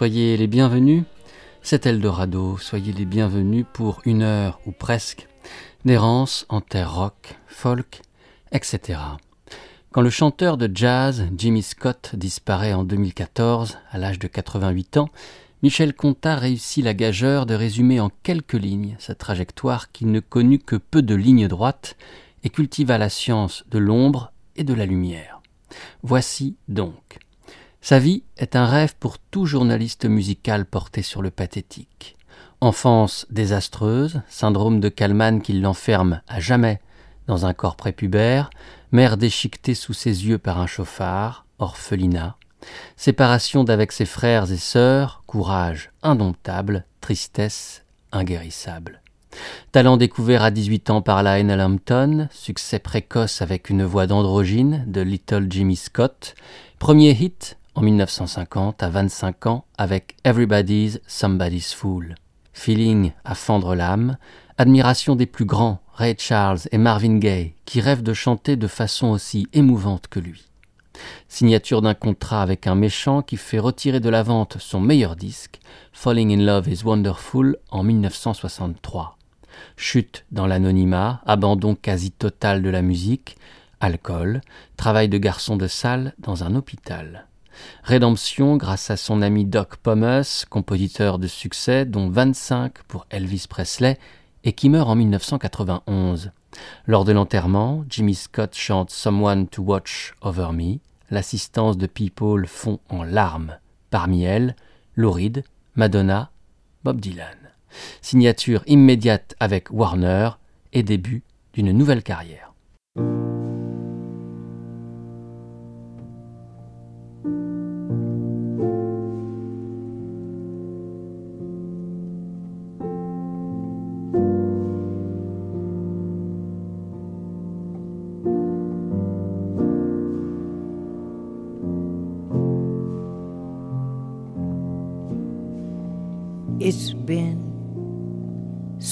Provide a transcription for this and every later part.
soyez les bienvenus. C'est Eldorado, soyez les bienvenus pour une heure ou presque d'errance en terre rock, folk, etc. Quand le chanteur de jazz Jimmy Scott disparaît en 2014 à l'âge de 88 ans, Michel Conta réussit la gageure de résumer en quelques lignes sa trajectoire qui ne connut que peu de lignes droites et cultiva la science de l'ombre et de la lumière. Voici donc. Sa vie est un rêve pour tout journaliste musical porté sur le pathétique. Enfance désastreuse, syndrome de Kalman qui l'enferme à jamais dans un corps prépubère, mère déchiquetée sous ses yeux par un chauffard, orphelinat, Séparation d'avec ses frères et sœurs, courage indomptable, tristesse inguérissable. Talent découvert à 18 ans par Lionel Lampton, succès précoce avec une voix d'androgyne de Little Jimmy Scott, premier hit en 1950 à 25 ans avec Everybody's Somebody's Fool. Feeling à fendre l'âme, admiration des plus grands, Ray Charles et Marvin Gaye, qui rêvent de chanter de façon aussi émouvante que lui. Signature d'un contrat avec un méchant qui fait retirer de la vente son meilleur disque, Falling in Love is Wonderful, en 1963. Chute dans l'anonymat, abandon quasi total de la musique, alcool, travail de garçon de salle dans un hôpital. Rédemption grâce à son ami Doc Pomus, compositeur de succès dont 25 pour Elvis Presley et qui meurt en 1991. Lors de l'enterrement, Jimmy Scott chante Someone to Watch Over Me. L'assistance de People fond en larmes. Parmi elles, Lou Madonna, Bob Dylan. Signature immédiate avec Warner et début d'une nouvelle carrière.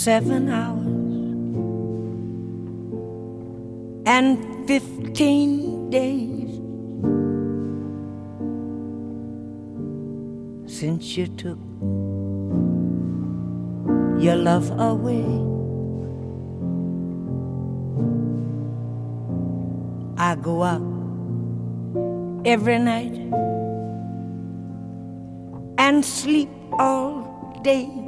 Seven hours and fifteen days since you took your love away. I go out every night and sleep all day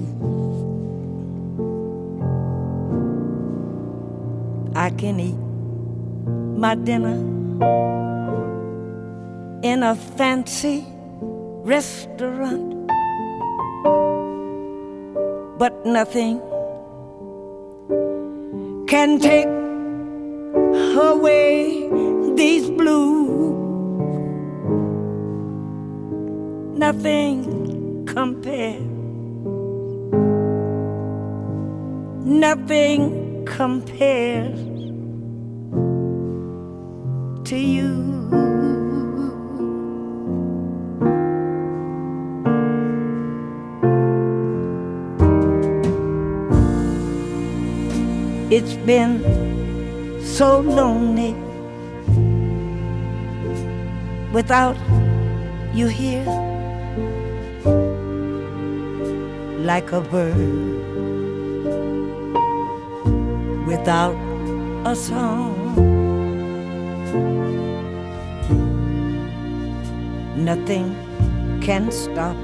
I can eat my dinner in a fancy restaurant, but nothing can take away these blues. Nothing compares nothing compares to you. It's been so lonely without you here, like a bird without a song. Nothing can stop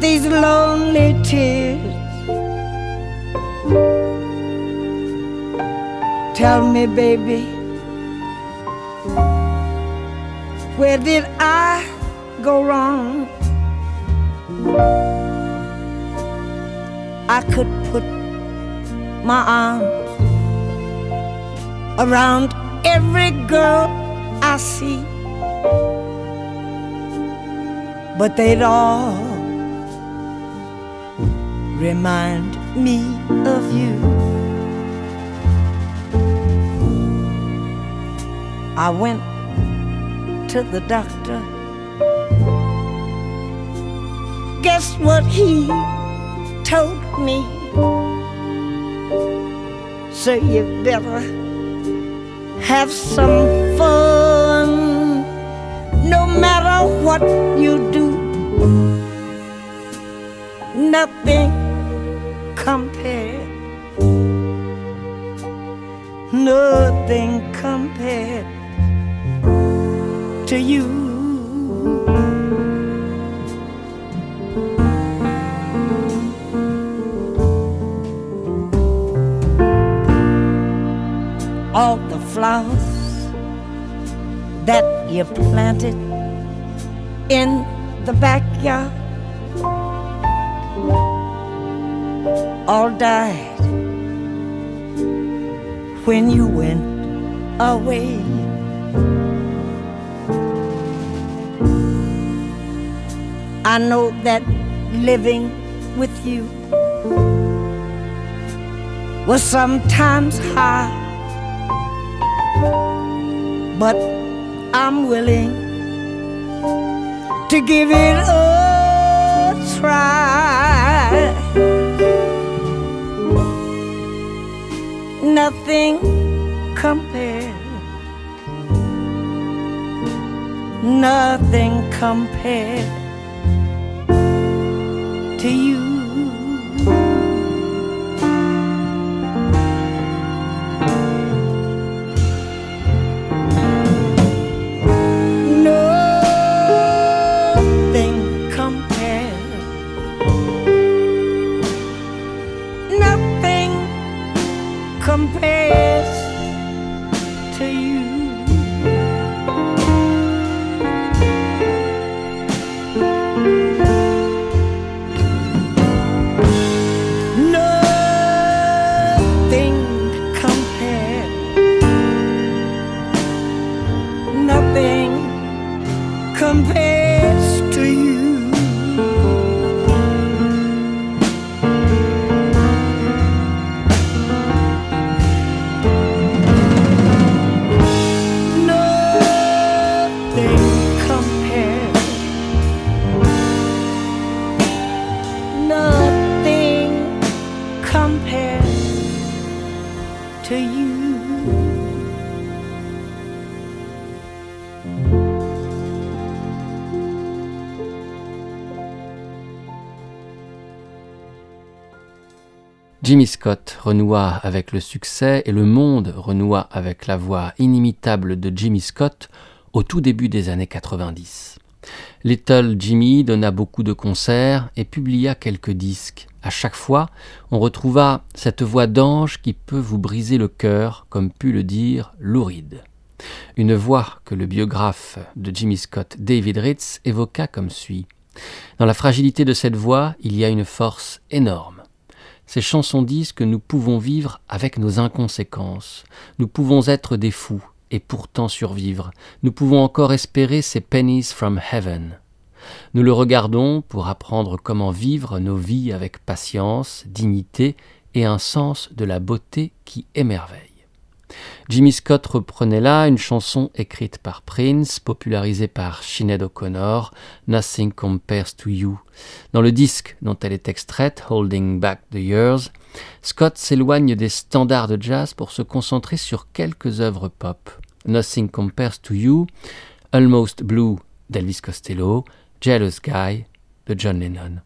these lonely tears. Tell me, baby, where did I go wrong? I could put my arms around every girl I see. but they'd all remind me of you. I went to the doctor. Guess what he told me? So you better have some fun no matter what you do. Nothing compared, nothing compared to you. All the flowers that you planted in the backyard all died when you went away. I know that living with you was sometimes hard, but I'm willing to give it a try. Nothing compared, nothing compared to you. Scott renoua avec le succès et le monde renoua avec la voix inimitable de Jimmy Scott au tout début des années 90. Little Jimmy donna beaucoup de concerts et publia quelques disques. À chaque fois, on retrouva cette voix d'ange qui peut vous briser le cœur, comme put le dire Louride. Une voix que le biographe de Jimmy Scott, David Ritz, évoqua comme suit. Dans la fragilité de cette voix, il y a une force énorme. Ces chansons disent que nous pouvons vivre avec nos inconséquences. Nous pouvons être des fous et pourtant survivre. Nous pouvons encore espérer ces pennies from heaven. Nous le regardons pour apprendre comment vivre nos vies avec patience, dignité et un sens de la beauté qui émerveille. Jimmy Scott reprenait là une chanson écrite par Prince, popularisée par Sinead O'Connor, Nothing Compares to You. Dans le disque dont elle est extraite, Holding Back the Years, Scott s'éloigne des standards de jazz pour se concentrer sur quelques œuvres pop. Nothing Compares to You, Almost Blue d'Elvis Costello, Jealous Guy de John Lennon.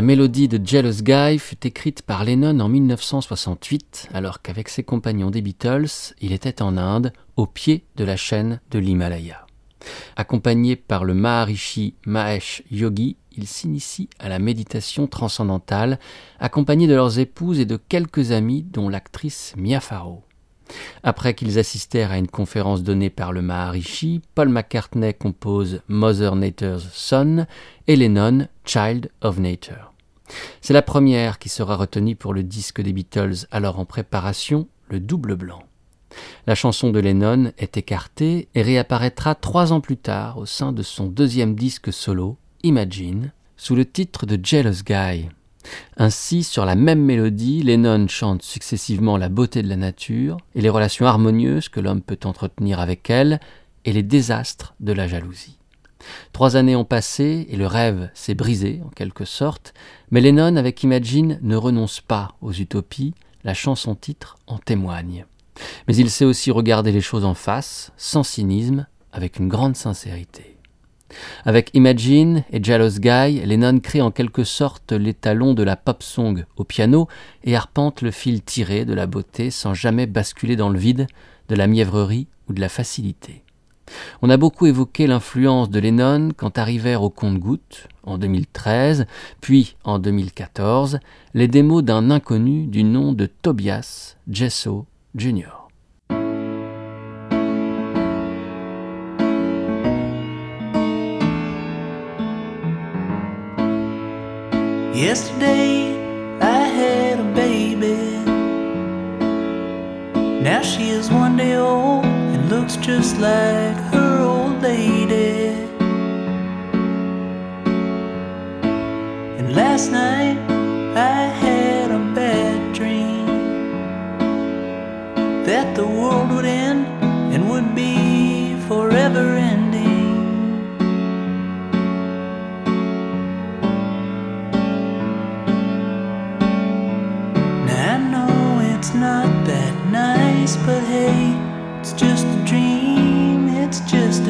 La mélodie de Jealous Guy fut écrite par Lennon en 1968, alors qu'avec ses compagnons des Beatles, il était en Inde, au pied de la chaîne de l'Himalaya. Accompagné par le Maharishi Mahesh Yogi, ils s'initient à la méditation transcendantale, accompagnés de leurs épouses et de quelques amis, dont l'actrice Mia Farrow. Après qu'ils assistèrent à une conférence donnée par le Maharishi, Paul McCartney compose Mother Nature's Son et Lennon Child of Nature. C'est la première qui sera retenue pour le disque des Beatles alors en préparation, le double blanc. La chanson de Lennon est écartée et réapparaîtra trois ans plus tard au sein de son deuxième disque solo, Imagine, sous le titre de Jealous Guy. Ainsi, sur la même mélodie, Lennon chante successivement la beauté de la nature et les relations harmonieuses que l'homme peut entretenir avec elle et les désastres de la jalousie. Trois années ont passé et le rêve s'est brisé en quelque sorte, mais Lennon avec Imagine ne renonce pas aux utopies, la chanson titre en témoigne. Mais il sait aussi regarder les choses en face, sans cynisme, avec une grande sincérité. Avec Imagine et Jealous Guy, Lennon crée en quelque sorte l'étalon de la pop song au piano et arpente le fil tiré de la beauté sans jamais basculer dans le vide, de la mièvrerie ou de la facilité. On a beaucoup évoqué l'influence de Lennon quand arrivèrent au compte-gouttes, en 2013, puis en 2014, les démos d'un inconnu du nom de Tobias Jesso Jr. Yesterday I had a baby. Now she is looks just like her old lady. And last night I had a bad dream that the world would end and would be forever ending. Now I know it's not that nice, but hey,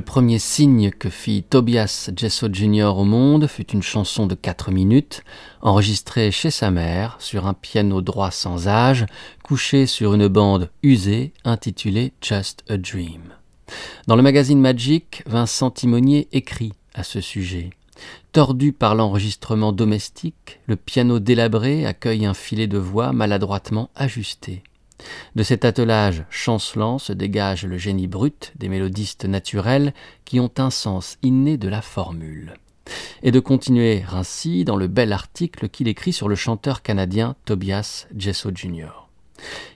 Le premier signe que fit Tobias Jesso Jr. au monde fut une chanson de 4 minutes, enregistrée chez sa mère sur un piano droit sans âge, couché sur une bande usée intitulée Just a Dream. Dans le magazine Magic, Vincent Timonier écrit à ce sujet. Tordu par l'enregistrement domestique, le piano délabré accueille un filet de voix maladroitement ajusté. De cet attelage chancelant se dégage le génie brut des mélodistes naturels qui ont un sens inné de la formule. Et de continuer ainsi dans le bel article qu'il écrit sur le chanteur canadien Tobias Jesso Jr.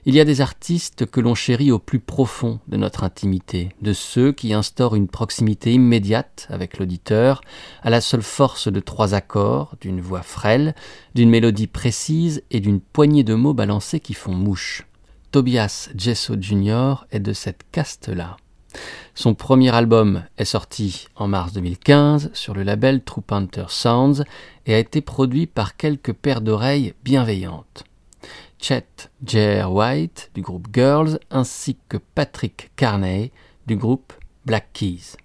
Il y a des artistes que l'on chérit au plus profond de notre intimité, de ceux qui instaurent une proximité immédiate avec l'auditeur, à la seule force de trois accords, d'une voix frêle, d'une mélodie précise et d'une poignée de mots balancés qui font mouche. Tobias Jesso Jr. est de cette caste-là. Son premier album est sorti en mars 2015 sur le label True Panther Sounds et a été produit par quelques paires d'oreilles bienveillantes. Chet J.R. White du groupe Girls ainsi que Patrick Carney du groupe Black Keys.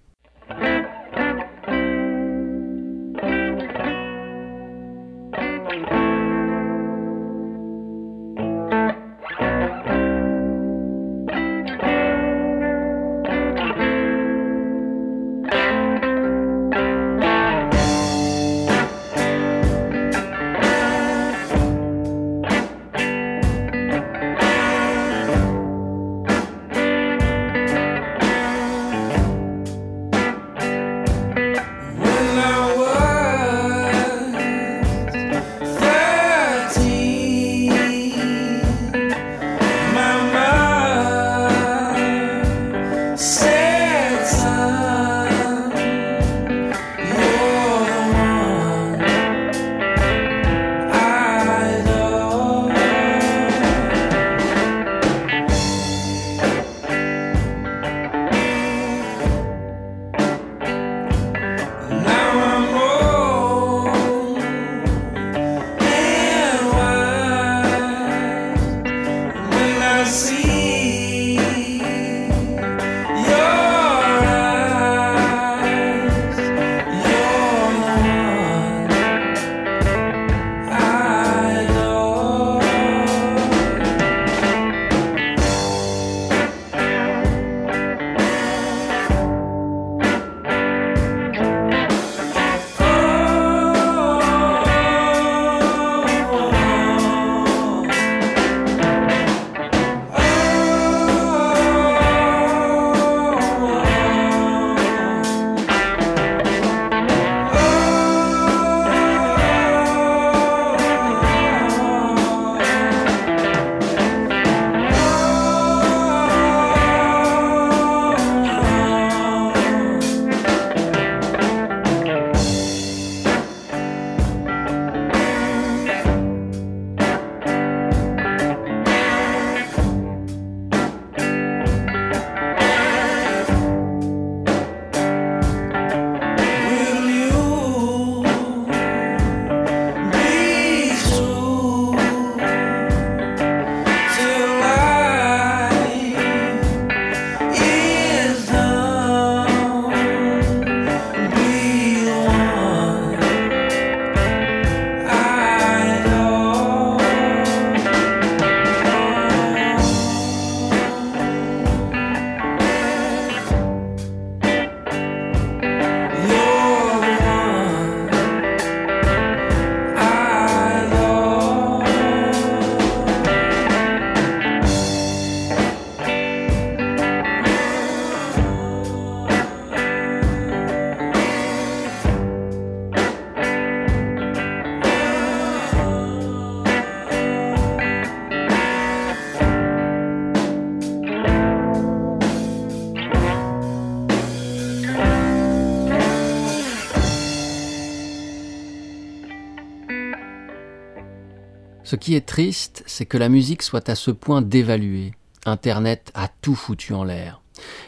Ce qui est triste, c'est que la musique soit à ce point dévaluée. Internet a tout foutu en l'air.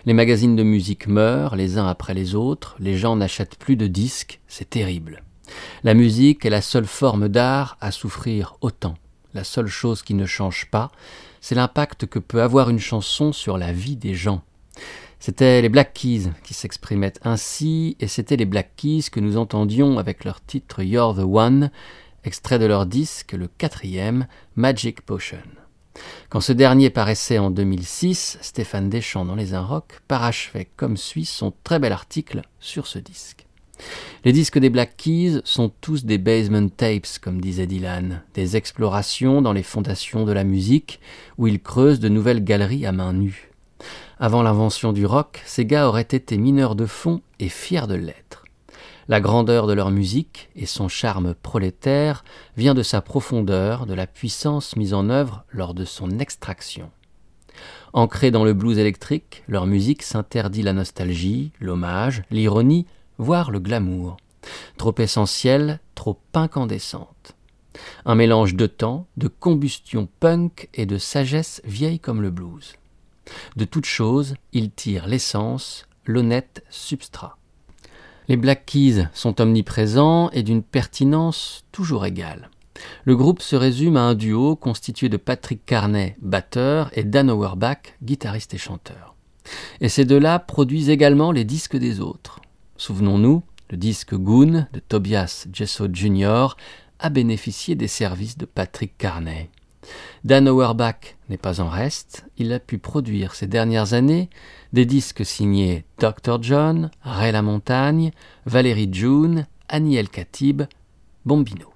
Les magazines de musique meurent les uns après les autres, les gens n'achètent plus de disques, c'est terrible. La musique est la seule forme d'art à souffrir autant. La seule chose qui ne change pas, c'est l'impact que peut avoir une chanson sur la vie des gens. C'étaient les Black Keys qui s'exprimaient ainsi, et c'étaient les Black Keys que nous entendions avec leur titre You're the One, extrait de leur disque, le quatrième, Magic Potion. Quand ce dernier paraissait en 2006, Stéphane Deschamps dans Les Inrocks parachevait comme suit son très bel article sur ce disque. Les disques des Black Keys sont tous des basement tapes, comme disait Dylan, des explorations dans les fondations de la musique, où ils creusent de nouvelles galeries à main nue. Avant l'invention du rock, ces gars auraient été mineurs de fond et fiers de l'être. La grandeur de leur musique et son charme prolétaire vient de sa profondeur, de la puissance mise en œuvre lors de son extraction. Ancrée dans le blues électrique, leur musique s'interdit la nostalgie, l'hommage, l'ironie, voire le glamour. Trop essentielle, trop incandescente. Un mélange de temps, de combustion punk et de sagesse vieille comme le blues. De toute chose, il tire l'essence, l'honnête substrat. Les Black Keys sont omniprésents et d'une pertinence toujours égale. Le groupe se résume à un duo constitué de Patrick Carney, batteur, et Dan Auerbach, guitariste et chanteur. Et ces deux-là produisent également les disques des autres. Souvenons-nous, le disque Goon de Tobias Jesso Jr. a bénéficié des services de Patrick Carney. Dan Auerbach n'est pas en reste, il a pu produire ces dernières années des disques signés Dr. John, Ray La Montagne, Valérie June, Annie El Khatib, Bombino.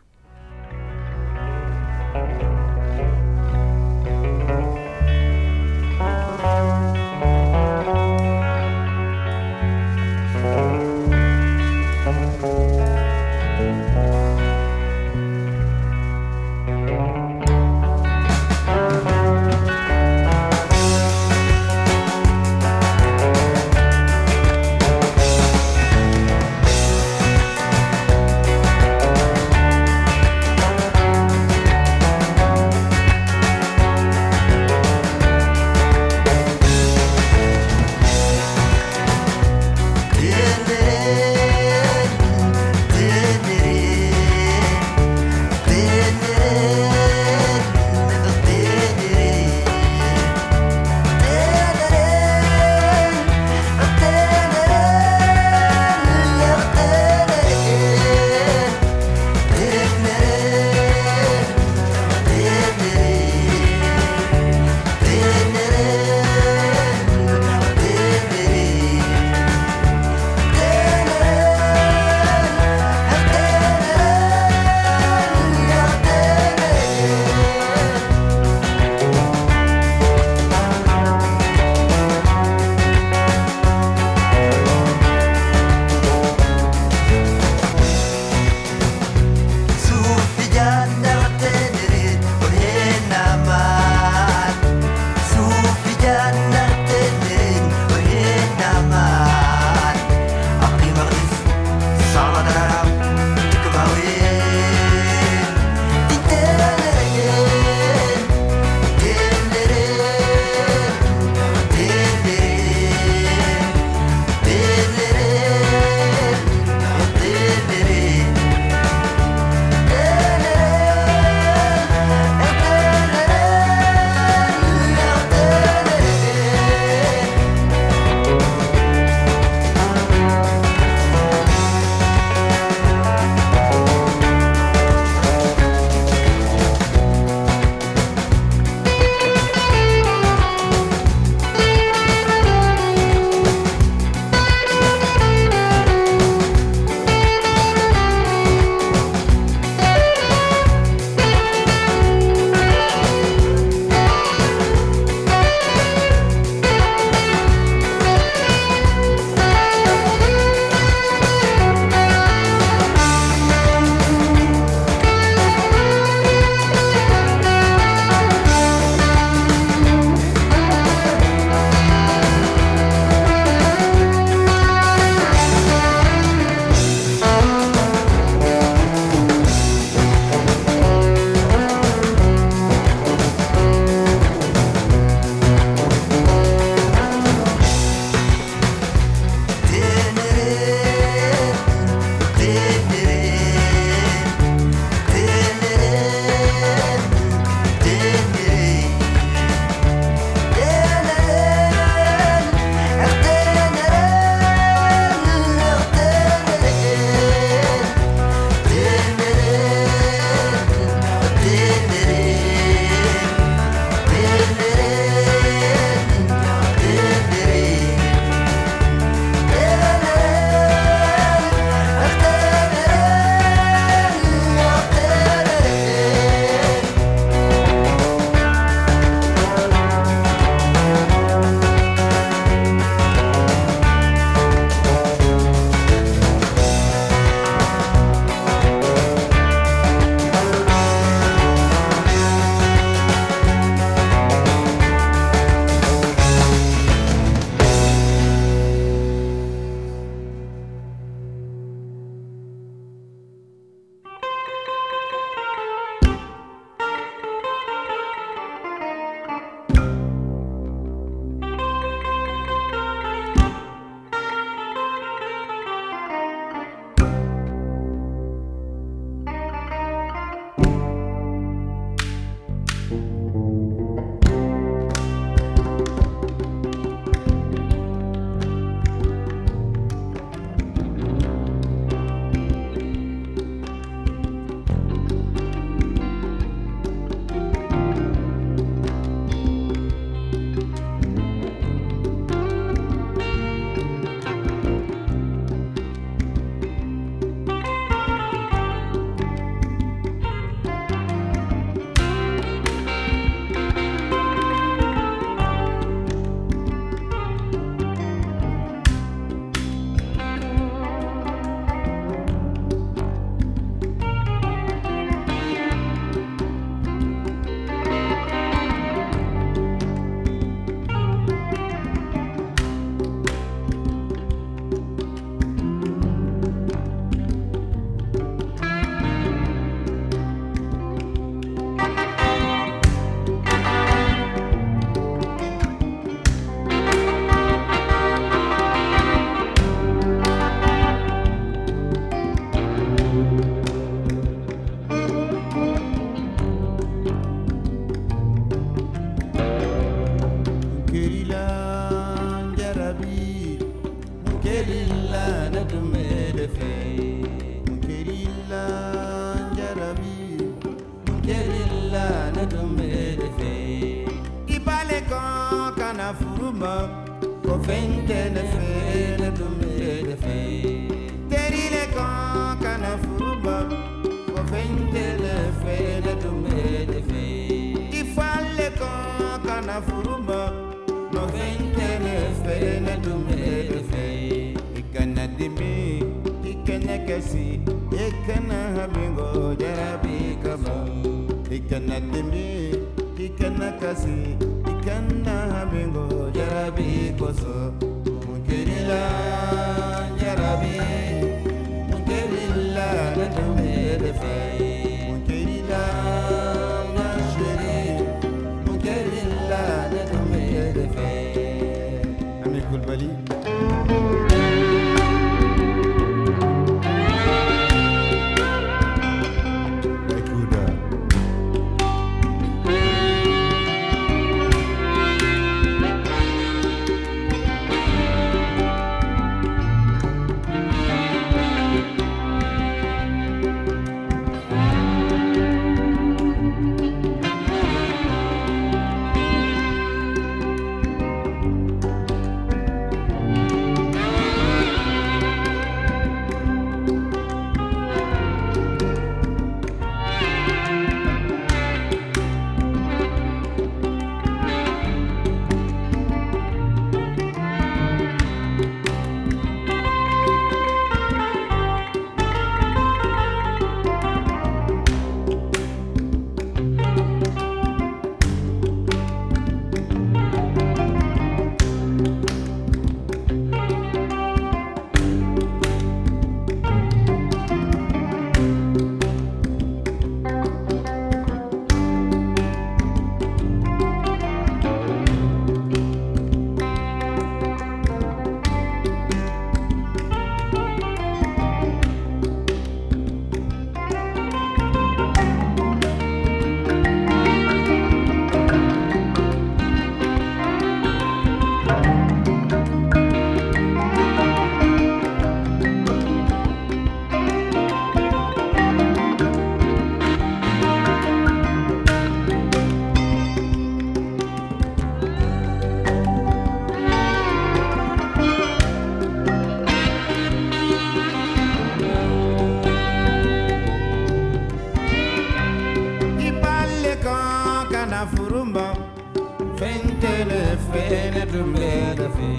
ne tun bɛ gafe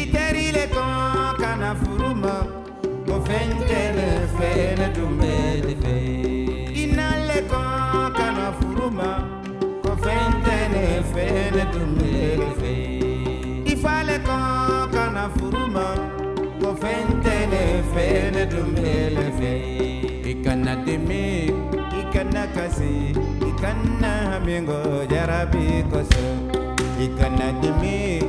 i teri le kɔn ka na furu ma o fɛn tɛ ne fɛ ne tun bɛ de fɛ i na le kɔn ka na furu ma o fɛn tɛ ne fɛ ne tun bɛ de fɛ i fa le kɔn ka na furu ma o fɛn tɛ ne fɛ ne tun bɛ de fɛ i kana dimi i kana kasi i kana hami ko jarabi kosɛbɛ ikana demi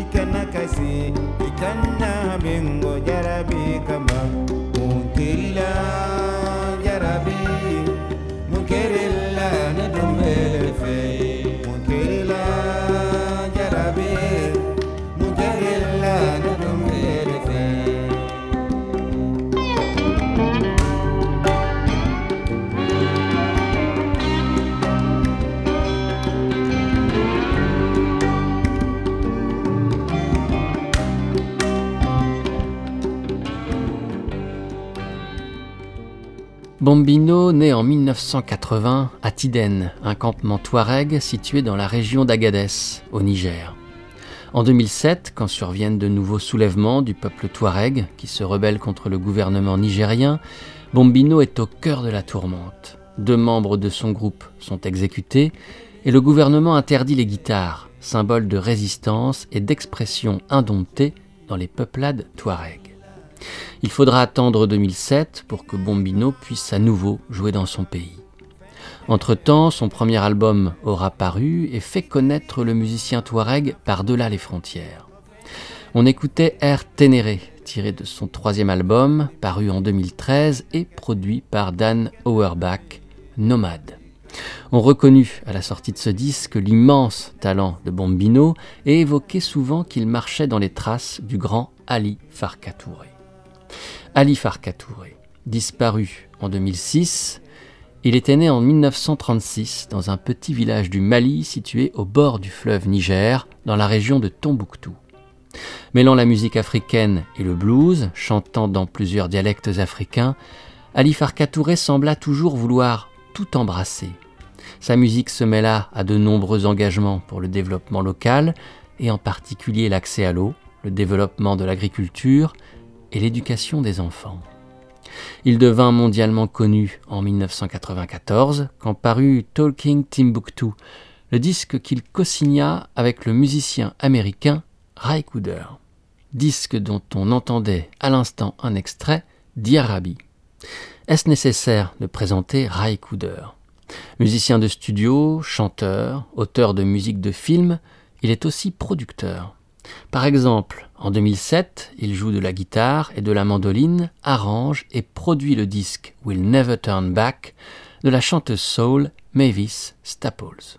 ikana kasi ikana hamingo jarabi kama Bombino naît en 1980 à Tiden, un campement touareg situé dans la région d'Agadez, au Niger. En 2007, quand surviennent de nouveaux soulèvements du peuple touareg qui se rebelle contre le gouvernement nigérien, Bombino est au cœur de la tourmente. Deux membres de son groupe sont exécutés et le gouvernement interdit les guitares, symbole de résistance et d'expression indomptée dans les peuplades touareg. Il faudra attendre 2007 pour que Bombino puisse à nouveau jouer dans son pays. Entre-temps, son premier album aura paru et fait connaître le musicien touareg par-delà les frontières. On écoutait Air Ténéré, tiré de son troisième album, paru en 2013 et produit par Dan Auerbach, Nomade. On reconnut à la sortie de ce disque l'immense talent de Bombino et évoquait souvent qu'il marchait dans les traces du grand Ali Farka Touré. Ali Farka Touré, disparu en 2006, Il était né en 1936 dans un petit village du Mali situé au bord du fleuve Niger, dans la région de Tombouctou. Mêlant la musique africaine et le blues, chantant dans plusieurs dialectes africains, Ali Farka Touré sembla toujours vouloir tout embrasser. Sa musique se mêla à de nombreux engagements pour le développement local, et en particulier l'accès à l'eau, le développement de l'agriculture et l'éducation des enfants. Il devint mondialement connu en 1994 quand parut Talking Timbuktu, le disque qu'il co-signa avec le musicien américain Ray Cooder. Disque dont on entendait à l'instant un extrait d'Iarabi. Est-ce nécessaire de présenter Ray Cooder? Musicien de studio, chanteur, auteur de musique de film, il est aussi producteur. Par exemple, en 2007, il joue de la guitare et de la mandoline, arrange et produit le disque Will Never Turn Back de la chanteuse soul Mavis Staples.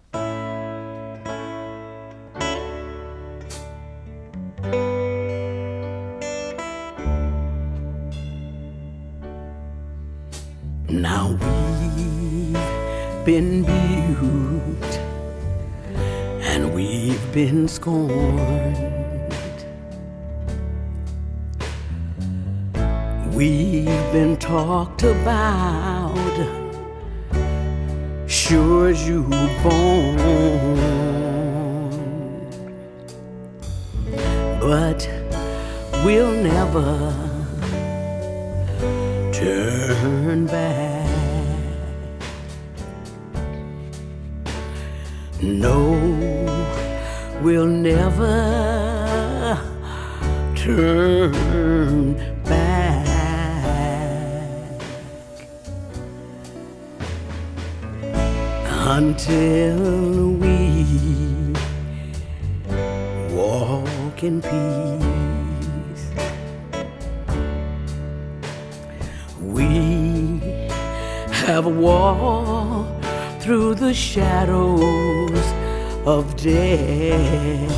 We've been talked about, sure as you born. But we'll never turn back. No, we'll never turn until we walk in peace. We have walked through the shadows of death.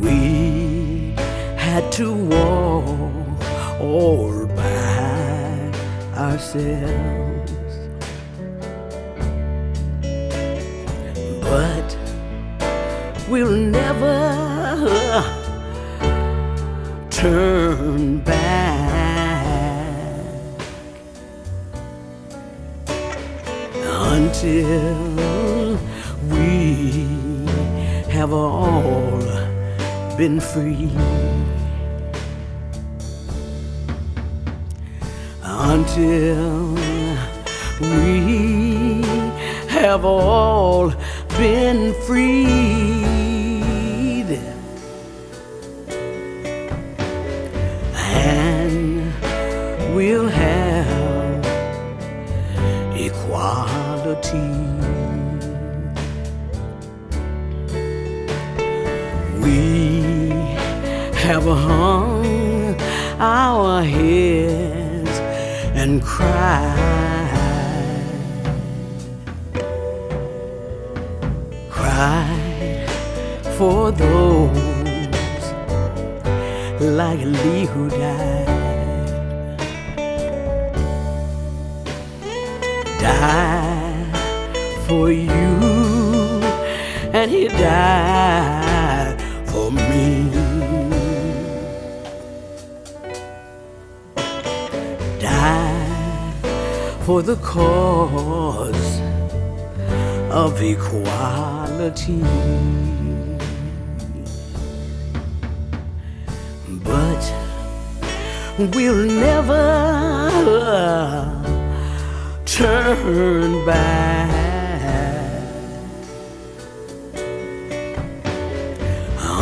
We had to walk all ourselves. But we'll never turn back until we have all been free. We have hung our heads and cried, cried for those like Lee who died, died for you, and he died for the cause of equality. But we'll never turn back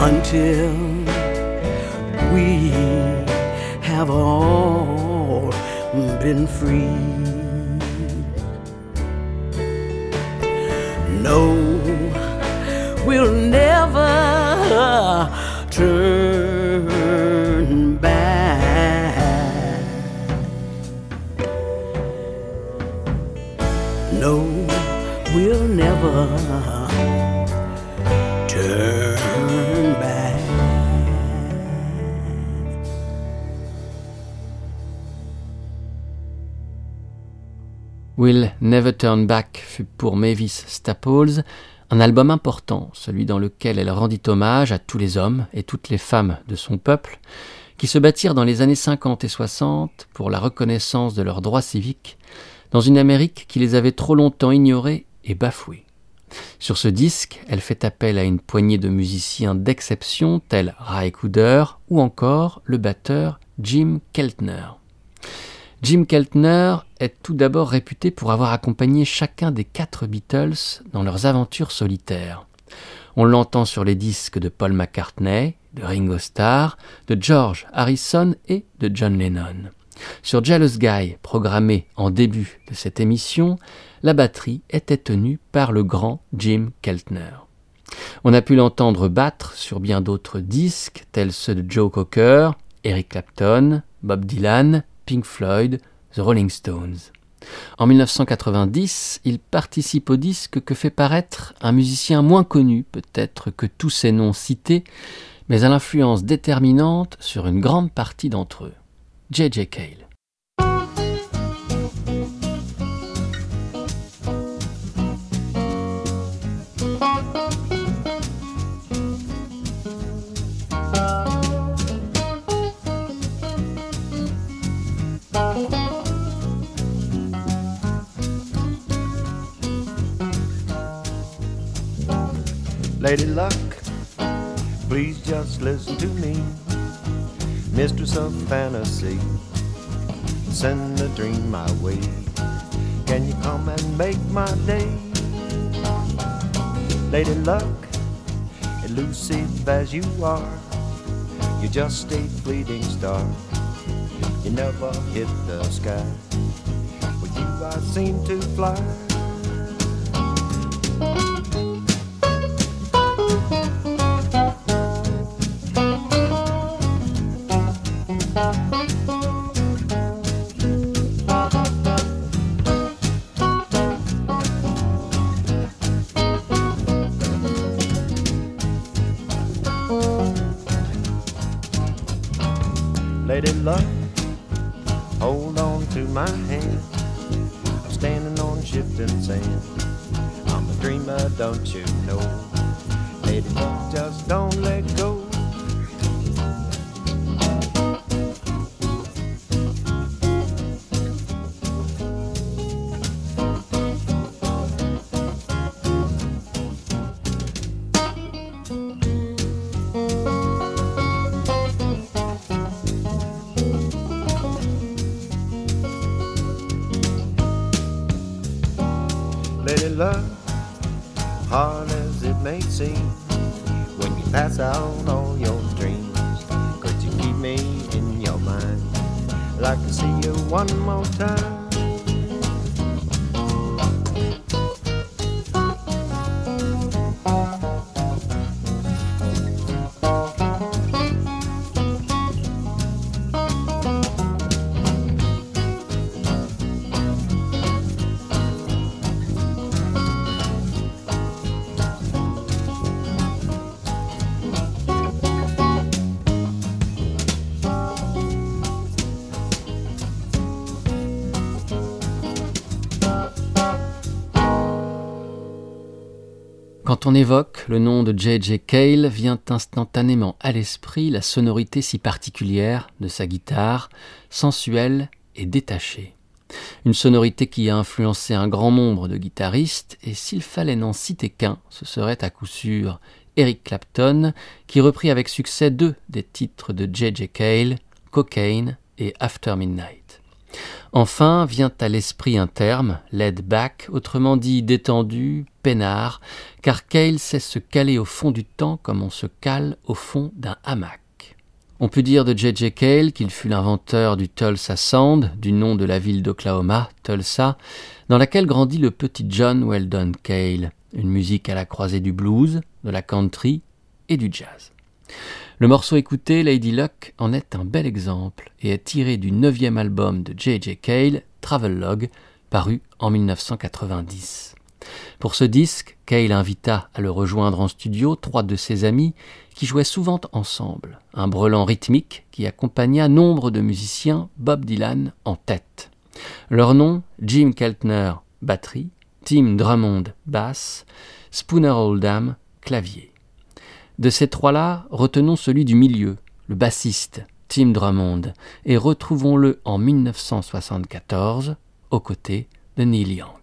until we have all been free. Never Turn Back fut pour Mavis Staples un album important, celui dans lequel elle rendit hommage à tous les hommes et toutes les femmes de son peuple, qui se battirent dans les années 50 et 60 pour la reconnaissance de leurs droits civiques, dans une Amérique qui les avait trop longtemps ignorés et bafoués. Sur ce disque, elle fait appel à une poignée de musiciens d'exception tels Ray Cooder ou encore le batteur Jim Keltner. Jim Keltner est tout d'abord réputé pour avoir accompagné chacun des quatre Beatles dans leurs aventures solitaires. On l'entend sur les disques de Paul McCartney, de Ringo Starr, de George Harrison et de John Lennon. Sur Jealous Guy, programmé en début de cette émission, la batterie était tenue par le grand Jim Keltner. On a pu l'entendre battre sur bien d'autres disques, tels ceux de Joe Cocker, Eric Clapton, Bob Dylan, Pink Floyd, The Rolling Stones. En 1990, il participe au disque que fait paraître un musicien moins connu peut-être que tous ces noms cités, mais à l'influence déterminante sur une grande partie d'entre eux. J.J. Cale. Lady Luck, please just listen to me. Mistress of fantasy, send a dream my way. Can you come and make my day? Lady Luck, elusive as you are, you're just a fleeting star. You never hit the sky. With you, I seem to fly. Quand on évoque le nom de J.J. Cale, vient instantanément à l'esprit la sonorité si particulière de sa guitare, sensuelle et détachée. Une sonorité qui a influencé un grand nombre de guitaristes, et s'il fallait n'en citer qu'un, ce serait à coup sûr Eric Clapton, qui reprit avec succès deux des titres de J.J. Cale, Cocaine et After Midnight. Enfin vient à l'esprit un terme, laid back, autrement dit détendu, peinard, car Cale sait se caler au fond du temps comme on se cale au fond d'un hamac. On peut dire de J.J. Cale qu'il fut l'inventeur du Tulsa Sound, du nom de la ville d'Oklahoma, Tulsa, dans laquelle grandit le petit John Weldon Cale, une musique à la croisée du blues, de la country et du jazz. Le morceau écouté, Lady Luck, en est un bel exemple et est tiré du neuvième album de J.J. Cale, Travelogue, paru en 1990. Pour ce disque, Cale invita à le rejoindre en studio trois de ses amis qui jouaient souvent ensemble, un brelan rythmique qui accompagna nombre de musiciens Bob Dylan en tête. Leurs noms, Jim Keltner, batterie, Tim Drummond, basse, Spooner Oldham, clavier. De ces trois-là, retenons celui du milieu, le bassiste, Tim Drummond, et retrouvons-le en 1974 aux côtés de Neil Young.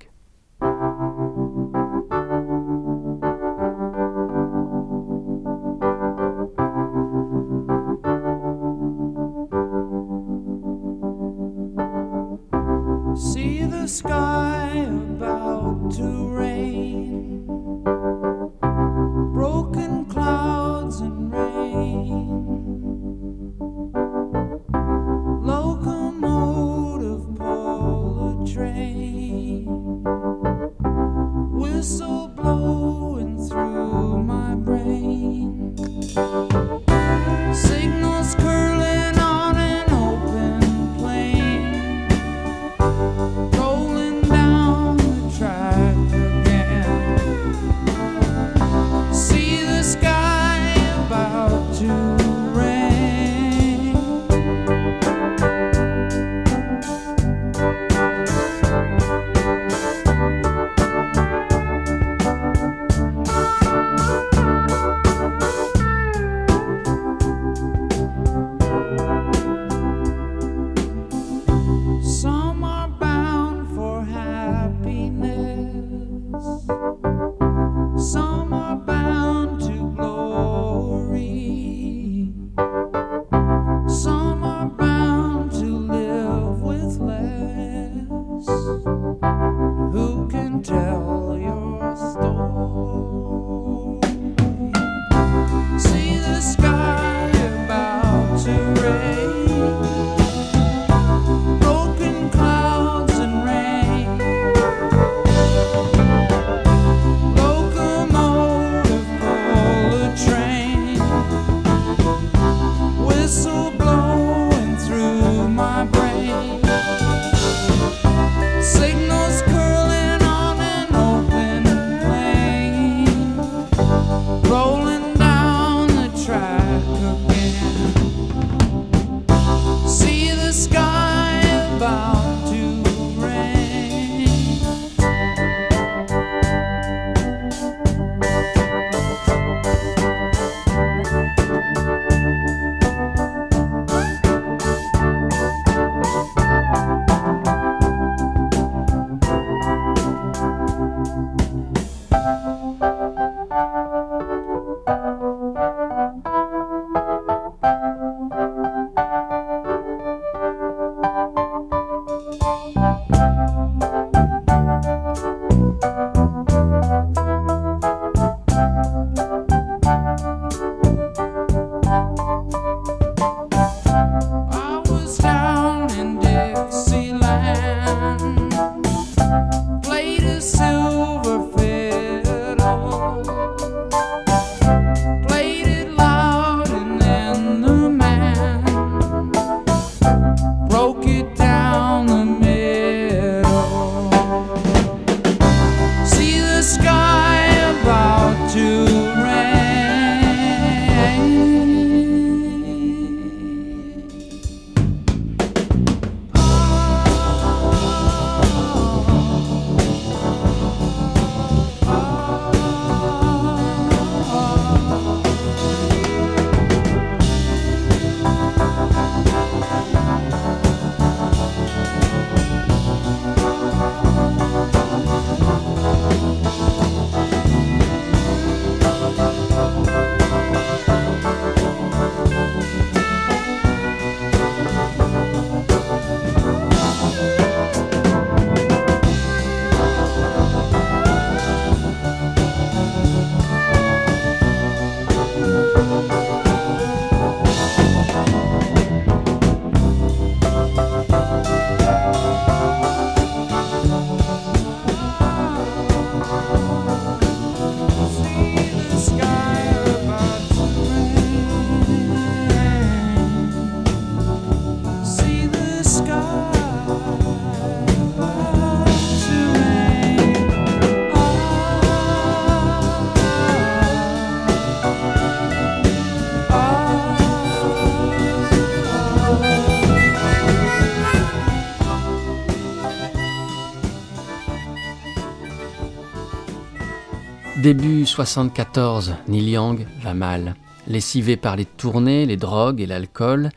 74, Neil Young va mal. Lessivé par les tournées, les drogues et l'alcool,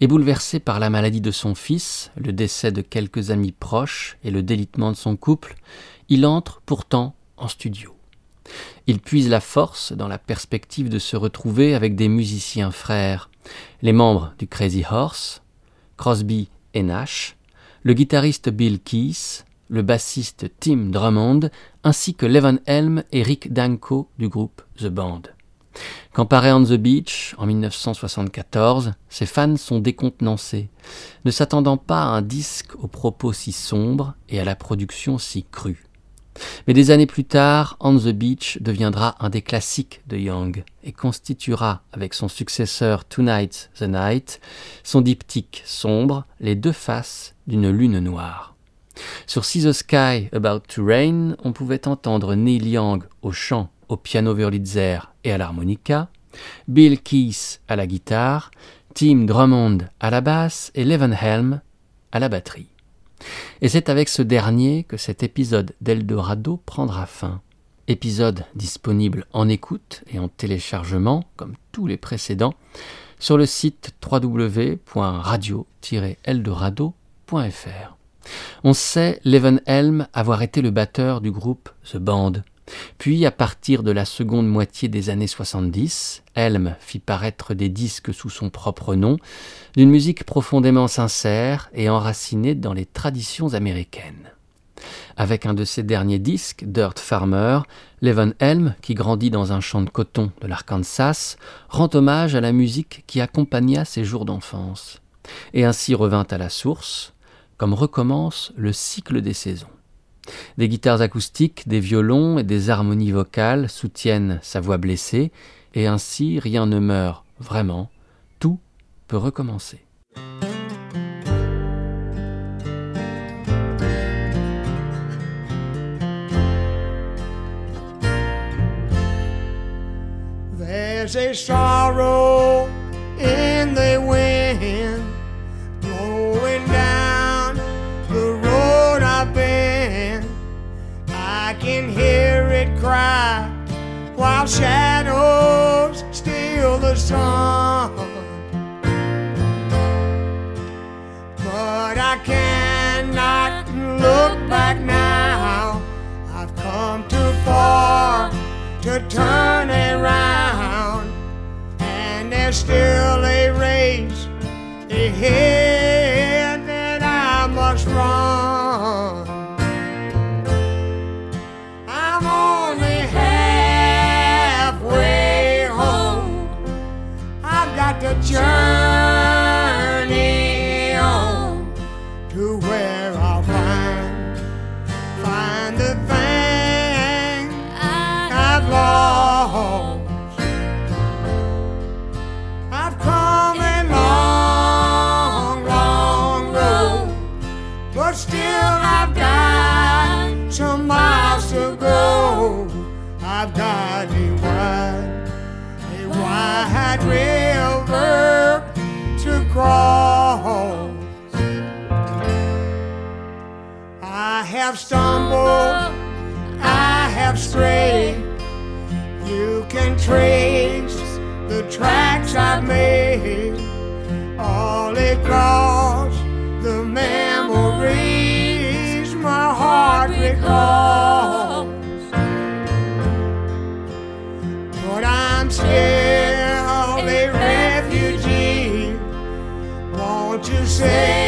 et bouleversé par la maladie de son fils, le décès de quelques amis proches et le délitement de son couple, il entre pourtant en studio. Il puise la force dans la perspective de se retrouver avec des musiciens frères, les membres du Crazy Horse, Crosby et Nash, le guitariste Bill Keith, le bassiste Tim Drummond, ainsi que Levon Helm et Rick Danko du groupe The Band. Quand paraît On the Beach, en 1974, ses fans sont décontenancés, ne s'attendant pas à un disque aux propos si sombres et à la production si crue. Mais des années plus tard, On the Beach deviendra un des classiques de Young et constituera, avec son successeur Tonight's the Night, son diptyque sombre, les deux faces d'une lune noire. Sur See the Sky About to Rain, on pouvait entendre Neil Young au chant, au piano Wurlitzer et à l'harmonica, Bill Keith à la guitare, Tim Drummond à la basse et Levon Helm à la batterie. Et c'est avec ce dernier que cet épisode d'Eldorado prendra fin. Épisode disponible en écoute et en téléchargement, comme tous les précédents, sur le site www.radio-eldorado.fr. On sait Leven Helm avoir été le batteur du groupe The Band. Puis, à partir de la seconde moitié des années 70, Helm fit paraître des disques sous son propre nom, d'une musique profondément sincère et enracinée dans les traditions américaines. Avec un de ses derniers disques, Dirt Farmer, Levon Helm, qui grandit dans un champ de coton de l'Arkansas, rend hommage à la musique qui accompagna ses jours d'enfance, et ainsi revint à la source, comme recommence le cycle des saisons. Des guitares acoustiques, des violons et des harmonies vocales soutiennent sa voix blessée, et ainsi rien ne meurt vraiment, tout peut recommencer. While shadows steal the sun. But I cannot look back now. I've come too far to turn around, and there's still a race ahead that I must run. Have stumbled, I have strayed. You can trace the tracks I've made all across the memories my heart recalls. But I'm still a refugee. Won't you say